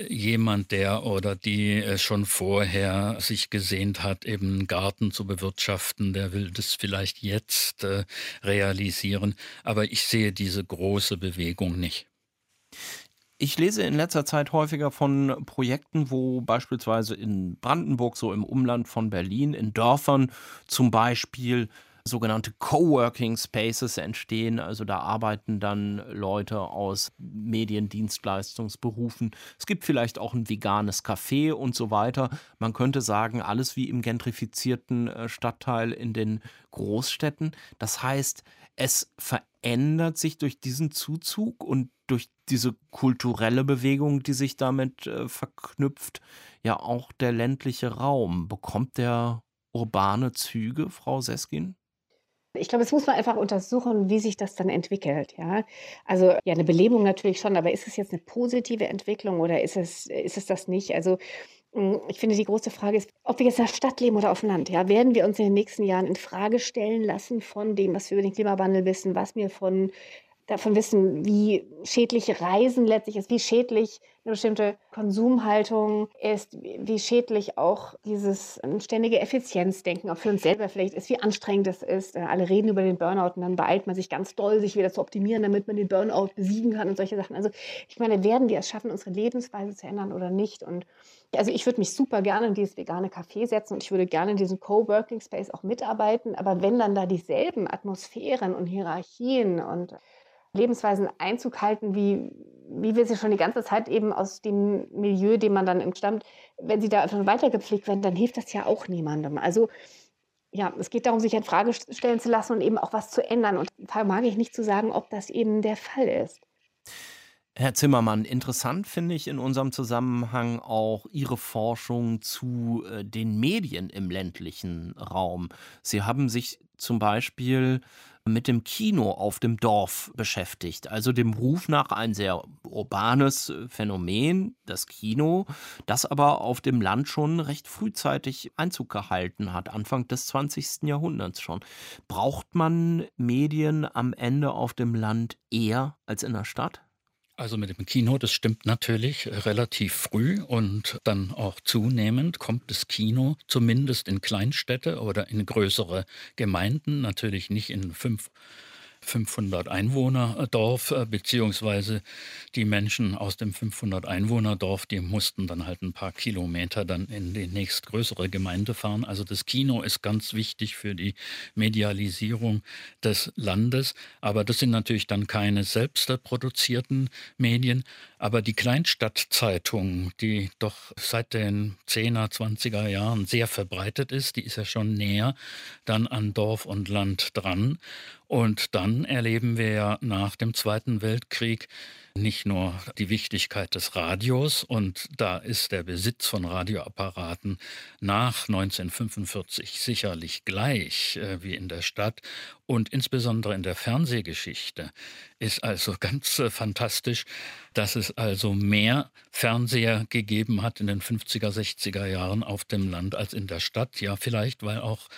jemand, der oder die äh, schon vorher sich gesehnt hat, eben einen Garten zu bewirtschaften, der will das vielleicht jetzt äh, realisieren. Aber ich sehe diese große Bewegung nicht. Ich lese in letzter Zeit häufiger von Projekten, wo beispielsweise in Brandenburg, so im Umland von Berlin, in Dörfern zum Beispiel sogenannte Coworking Spaces entstehen. Also da arbeiten dann Leute aus Mediendienstleistungsberufen. Es gibt vielleicht auch ein veganes Café und so weiter. Man könnte sagen, alles wie im gentrifizierten äh, Stadtteil in den Großstädten. Das heißt, es verändert sich durch diesen Zuzug und durch diese kulturelle Bewegung, die sich damit äh, verknüpft, ja auch der ländliche Raum. Bekommt der urbane Züge, Frau Seskin? Ich glaube, es muss man einfach untersuchen, wie sich das dann entwickelt. Ja? Also ja, eine Belebung natürlich schon, aber ist es jetzt eine positive Entwicklung oder ist es, ist es das nicht? Also hm, ich finde, die große Frage ist, ob wir jetzt in der Stadt leben oder auf dem Land. Ja? Werden wir uns in den nächsten Jahren in Frage stellen lassen von dem, was wir über den Klimawandel wissen, was wir von davon wissen, wie schädlich Reisen letztlich ist, wie schädlich eine bestimmte Konsumhaltung ist, wie schädlich auch dieses ständige Effizienzdenken auch für uns selber vielleicht ist, wie anstrengend es ist. Äh, alle reden über den Burnout und dann beeilt man sich ganz doll, sich wieder zu optimieren, damit man den Burnout besiegen kann und solche Sachen. Also ich meine, werden wir es schaffen, unsere Lebensweise zu ändern oder nicht? Und also ich würde mich super gerne in dieses vegane Café setzen und ich würde gerne in diesem Coworking Space auch mitarbeiten. Aber wenn dann da dieselben Atmosphären und Hierarchien und Lebensweisen Einzug halten, wie, wie wir sie schon die ganze Zeit eben aus dem Milieu, dem man dann entstammt, wenn sie da einfach weitergepflegt werden, dann hilft das ja auch niemandem. Also ja, es geht darum, sich in Frage stellen zu lassen und eben auch was zu ändern. Und da mag ich nicht zu sagen, ob das eben der Fall ist. Herr Zimmermann, interessant finde ich in unserem Zusammenhang auch Ihre Forschung zu äh, den Medien im ländlichen Raum. Sie haben sich zum Beispiel mit dem Kino auf dem Dorf beschäftigt, also dem Ruf nach ein sehr urbanes Phänomen, das Kino, das aber auf dem Land schon recht frühzeitig Einzug gehalten hat, Anfang des 20. Jahrhunderts schon. Braucht man Medien am Ende auf dem Land eher als in der Stadt? Also mit dem Kino, das stimmt natürlich relativ früh und dann auch zunehmend kommt das Kino zumindest in Kleinstädte oder in größere Gemeinden, natürlich nicht in fünf 500 Einwohner Dorf, äh, beziehungsweise die Menschen aus dem 500 Einwohner Dorf, die mussten dann halt ein paar Kilometer dann in die nächstgrößere Gemeinde fahren. Also das Kino ist ganz wichtig für die Medialisierung des Landes, aber das sind natürlich dann keine selbst produzierten Medien, aber die Kleinstadtzeitung, die doch seit den 10er, 20er Jahren sehr verbreitet ist, die ist ja schon näher dann an Dorf und Land dran. Und dann erleben wir ja nach dem Zweiten Weltkrieg nicht nur die Wichtigkeit des Radios und da ist der Besitz von Radioapparaten nach 1945 sicherlich gleich äh, wie in der Stadt und insbesondere in der Fernsehgeschichte ist also ganz äh, fantastisch, dass es also mehr Fernseher gegeben hat in den 50er, 60er Jahren auf dem Land als in der Stadt. Ja, vielleicht, weil auch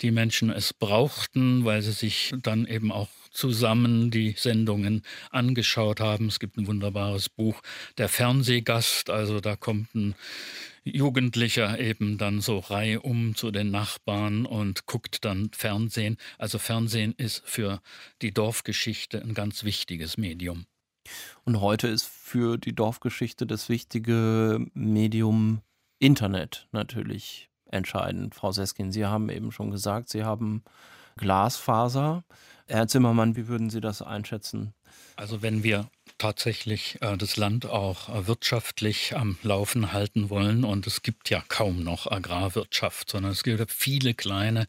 die Menschen es brauchten, weil sie sich dann eben auch zusammen die Sendungen angeschaut haben. Es gibt ein wunderbares Buch, Der Fernsehgast. Also da kommt ein Jugendlicher eben dann so reihum zu den Nachbarn und guckt dann Fernsehen. Also Fernsehen ist für die Dorfgeschichte ein ganz wichtiges Medium. Und heute ist für die Dorfgeschichte das wichtige Medium Internet natürlich entscheidend. Frau Seskin, Sie haben eben schon gesagt, Sie haben Glasfaser. Herr Zimmermann, wie würden Sie das einschätzen? Also wenn wir tatsächlich äh, das Land auch äh, wirtschaftlich am Laufen halten wollen. Und es gibt ja kaum noch Agrarwirtschaft, sondern es gibt viele kleine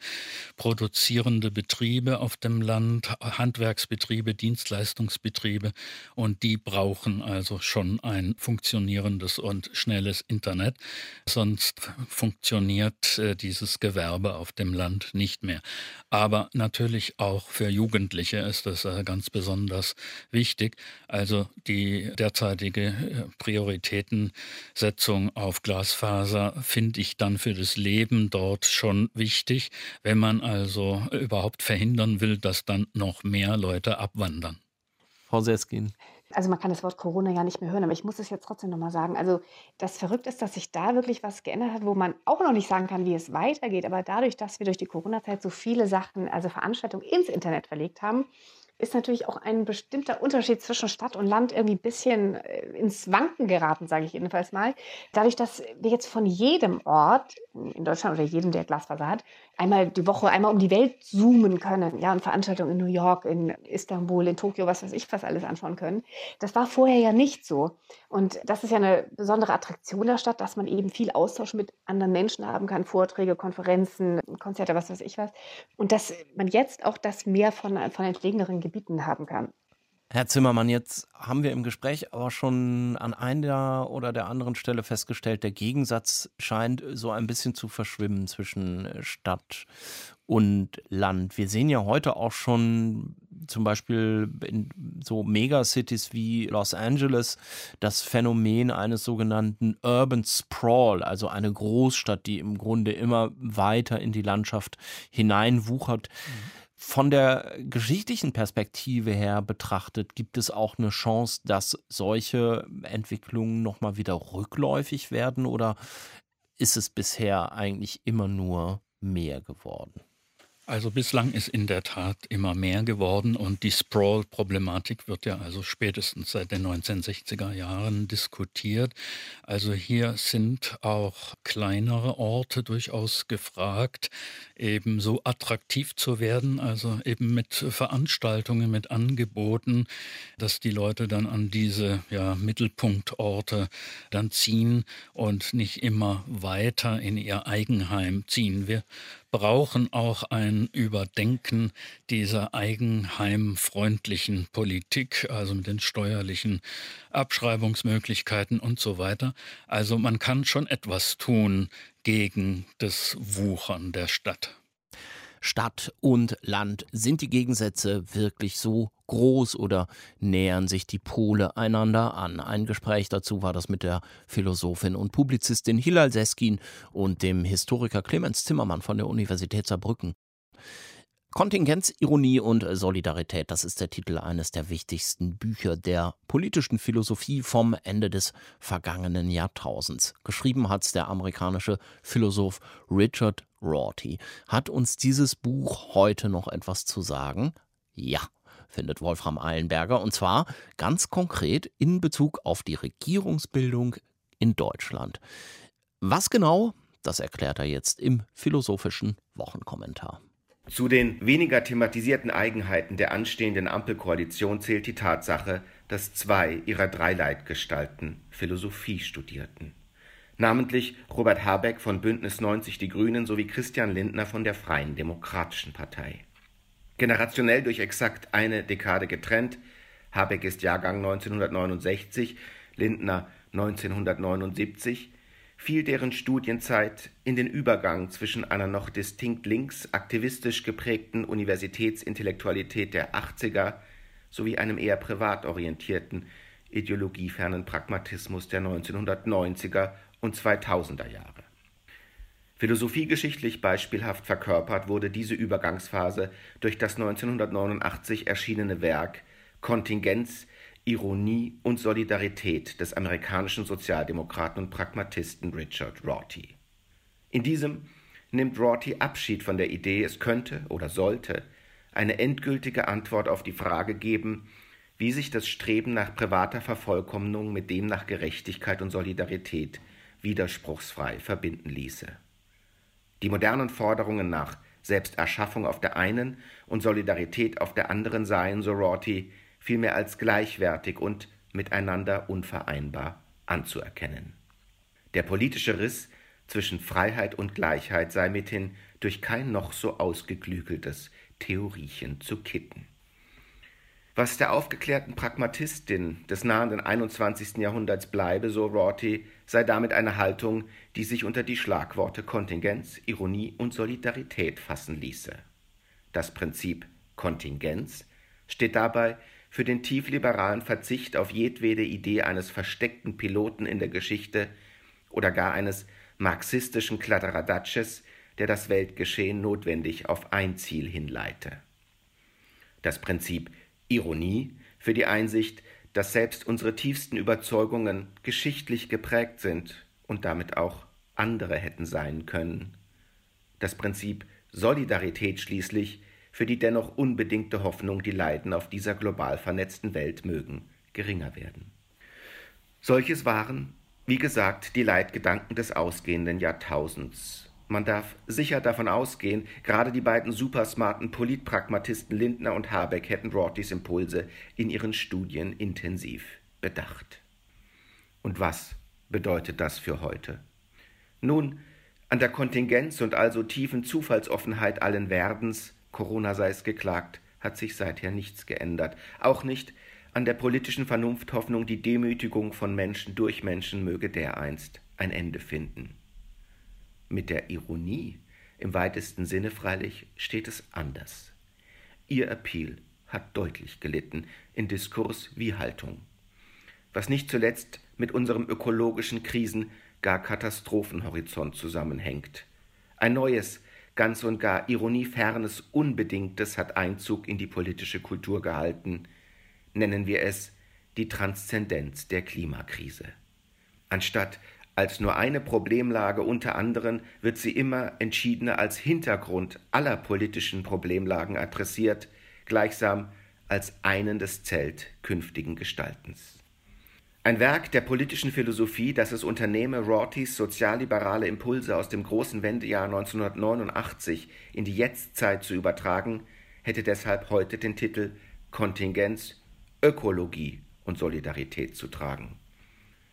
produzierende Betriebe auf dem Land, Handwerksbetriebe, Dienstleistungsbetriebe. Und die brauchen also schon ein funktionierendes und schnelles Internet. Sonst funktioniert äh, dieses Gewerbe auf dem Land nicht mehr. Aber natürlich auch für Jugendliche ist das äh, ganz besonders wichtig. Also die derzeitige äh, Prioritätensetzung auf Glasfaser finde ich dann für das Leben dort schon wichtig, wenn man also überhaupt verhindern will, dass dann noch mehr Leute abwandern. Frau Seskin. Also man kann das Wort Corona ja nicht mehr hören, aber ich muss es jetzt trotzdem nochmal sagen. Also das Verrückte ist, dass sich da wirklich was geändert hat, wo man auch noch nicht sagen kann, wie es weitergeht. Aber dadurch, dass wir durch die Corona-Zeit so viele Sachen, also Veranstaltungen ins Internet verlegt haben, ist natürlich auch ein bestimmter Unterschied zwischen Stadt und Land irgendwie ein bisschen äh, ins Wanken geraten, sage ich jedenfalls mal. Dadurch, dass wir jetzt von jedem Ort in Deutschland oder jedem, der Glasfaser hat, einmal die Woche, einmal um die Welt zoomen können, ja, und Veranstaltungen in New York, in Istanbul, in Tokio, was weiß ich, was alles anschauen können. Das war vorher ja nicht so. Und das ist ja eine besondere Attraktion der Stadt, dass man eben viel Austausch mit anderen Menschen haben kann, Vorträge, Konferenzen, Konzerte, was weiß ich was. Und dass man jetzt auch das mehr von, von entlegeneren Gebieten haben kann. Herr Zimmermann, jetzt haben wir im Gespräch aber schon an einer oder der anderen Stelle festgestellt, der Gegensatz scheint so ein bisschen zu verschwimmen zwischen Stadt und Land. Wir sehen ja heute auch schon zum Beispiel in so Megacities wie Los Angeles das Phänomen eines sogenannten Urban Sprawl, also eine Großstadt, die im Grunde immer weiter in die Landschaft hineinwuchert. Mhm. Von der geschichtlichen Perspektive her betrachtet, gibt es auch eine Chance, dass solche Entwicklungen nochmal wieder rückläufig werden oder ist es bisher eigentlich immer nur mehr geworden? Also bislang ist in der Tat immer mehr geworden und die Sprawl-Problematik wird ja also spätestens seit den 1960er Jahren diskutiert. Also hier sind auch kleinere Orte durchaus gefragt, eben so attraktiv zu werden, also eben mit Veranstaltungen, mit Angeboten, dass die Leute dann an diese ja, Mittelpunktorte dann ziehen und nicht immer weiter in ihr Eigenheim ziehen. Wir brauchen auch ein Überdenken dieser eigenheimfreundlichen Politik, also mit den steuerlichen Abschreibungsmöglichkeiten und so weiter. Also man kann schon etwas tun gegen das Wuchern der Stadt. Stadt und Land. Sind die Gegensätze wirklich so groß oder nähern sich die Pole einander an? Ein Gespräch dazu war das mit der Philosophin und Publizistin Hilal Seskin und dem Historiker Clemens Zimmermann von der Universität Saarbrücken. Kontingenz, Ironie und Solidarität, das ist der Titel eines der wichtigsten Bücher der politischen Philosophie vom Ende des vergangenen Jahrtausends. Geschrieben hat es der amerikanische Philosoph Richard Rorty. Hat uns dieses Buch heute noch etwas zu sagen? Ja, findet Wolfram Eilenberger, und zwar ganz konkret in Bezug auf die Regierungsbildung in Deutschland. Was genau, das erklärt er jetzt im philosophischen Wochenkommentar. Zu den weniger thematisierten Eigenheiten der anstehenden Ampelkoalition zählt die Tatsache, dass zwei ihrer drei Leitgestalten Philosophie studierten. Namentlich Robert Habeck von Bündnis 90 Die Grünen sowie Christian Lindner von der Freien Demokratischen Partei. Generationell durch exakt eine Dekade getrennt, Habeck ist Jahrgang 1969, Lindner 1979, fiel deren Studienzeit in den Übergang zwischen einer noch distinkt links aktivistisch geprägten Universitätsintellektualität der 80er sowie einem eher privat orientierten, ideologiefernen Pragmatismus der 1990er und 2000er Jahre. Philosophiegeschichtlich beispielhaft verkörpert wurde diese Übergangsphase durch das 1989 erschienene Werk Kontingenz Ironie und Solidarität des amerikanischen Sozialdemokraten und Pragmatisten Richard Rorty. In diesem nimmt Rorty Abschied von der Idee, es könnte oder sollte eine endgültige Antwort auf die Frage geben, wie sich das Streben nach privater Vervollkommnung mit dem nach Gerechtigkeit und Solidarität widerspruchsfrei verbinden ließe. Die modernen Forderungen nach Selbsterschaffung auf der einen und Solidarität auf der anderen seien, so Rorty, vielmehr als gleichwertig und miteinander unvereinbar anzuerkennen. Der politische Riss zwischen Freiheit und Gleichheit sei mithin durch kein noch so ausgeklügeltes Theoriechen zu kitten. Was der aufgeklärten Pragmatistin des nahenden 21. Jahrhunderts bleibe, so Rorty, sei damit eine Haltung, die sich unter die Schlagworte Kontingenz, Ironie und Solidarität fassen ließe. Das Prinzip Kontingenz steht dabei für den tiefliberalen Verzicht auf jedwede Idee eines versteckten Piloten in der Geschichte oder gar eines marxistischen Kladderadatschs, der das Weltgeschehen notwendig auf ein Ziel hinleite. Das Prinzip Ironie für die Einsicht, dass selbst unsere tiefsten Überzeugungen geschichtlich geprägt sind und damit auch andere hätten sein können. Das Prinzip Solidarität schließlich für die dennoch unbedingte Hoffnung, die Leiden auf dieser global vernetzten Welt mögen geringer werden. Solches waren, wie gesagt, die Leitgedanken des ausgehenden Jahrtausends. Man darf sicher davon ausgehen, gerade die beiden supersmarten Politpragmatisten Lindner und Habeck hätten Rortys Impulse in ihren Studien intensiv bedacht. Und was bedeutet das für heute? Nun, an der Kontingenz und also tiefen Zufallsoffenheit allen Werdens Corona sei es geklagt, hat sich seither nichts geändert. Auch nicht an der politischen Vernunfthoffnung, die Demütigung von Menschen durch Menschen möge dereinst ein Ende finden. Mit der Ironie im weitesten Sinne freilich steht es anders. Ihr Appeal hat deutlich gelitten in Diskurs wie Haltung. Was nicht zuletzt mit unserem ökologischen Krisen gar Katastrophenhorizont zusammenhängt. Ein neues, ganz und gar ironiefernes Unbedingtes hat Einzug in die politische Kultur gehalten, nennen wir es die Transzendenz der Klimakrise. Anstatt als nur eine Problemlage unter anderen wird sie immer entschiedener als Hintergrund aller politischen Problemlagen adressiert, gleichsam als einendes Zelt künftigen Gestaltens. Ein Werk der politischen Philosophie, das es unternehme, Rortys sozialliberale Impulse aus dem großen Wendejahr 1989 in die Jetztzeit zu übertragen, hätte deshalb heute den Titel Kontingenz, Ökologie und Solidarität zu tragen.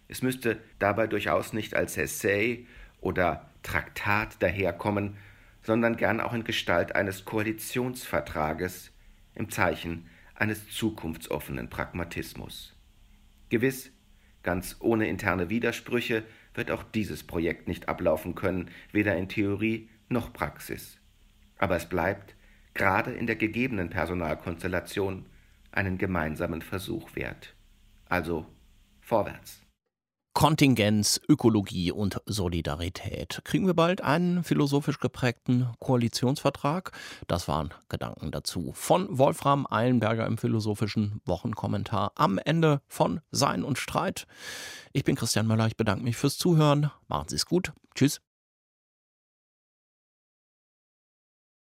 Es müsste dabei durchaus nicht als Essay oder Traktat daherkommen, sondern gern auch in Gestalt eines Koalitionsvertrages im Zeichen eines zukunftsoffenen Pragmatismus. Gewiss Ganz ohne interne Widersprüche wird auch dieses Projekt nicht ablaufen können, weder in Theorie noch Praxis. Aber es bleibt, gerade in der gegebenen Personalkonstellation, einen gemeinsamen Versuch wert. Also vorwärts. Kontingenz, Ökologie und Solidarität. Kriegen wir bald einen philosophisch geprägten Koalitionsvertrag? Das waren Gedanken dazu von Wolfram Eilenberger im philosophischen Wochenkommentar am Ende von Sein und Streit. Ich bin Christian Möller, ich bedanke mich fürs Zuhören. Machen Sie es gut. Tschüss.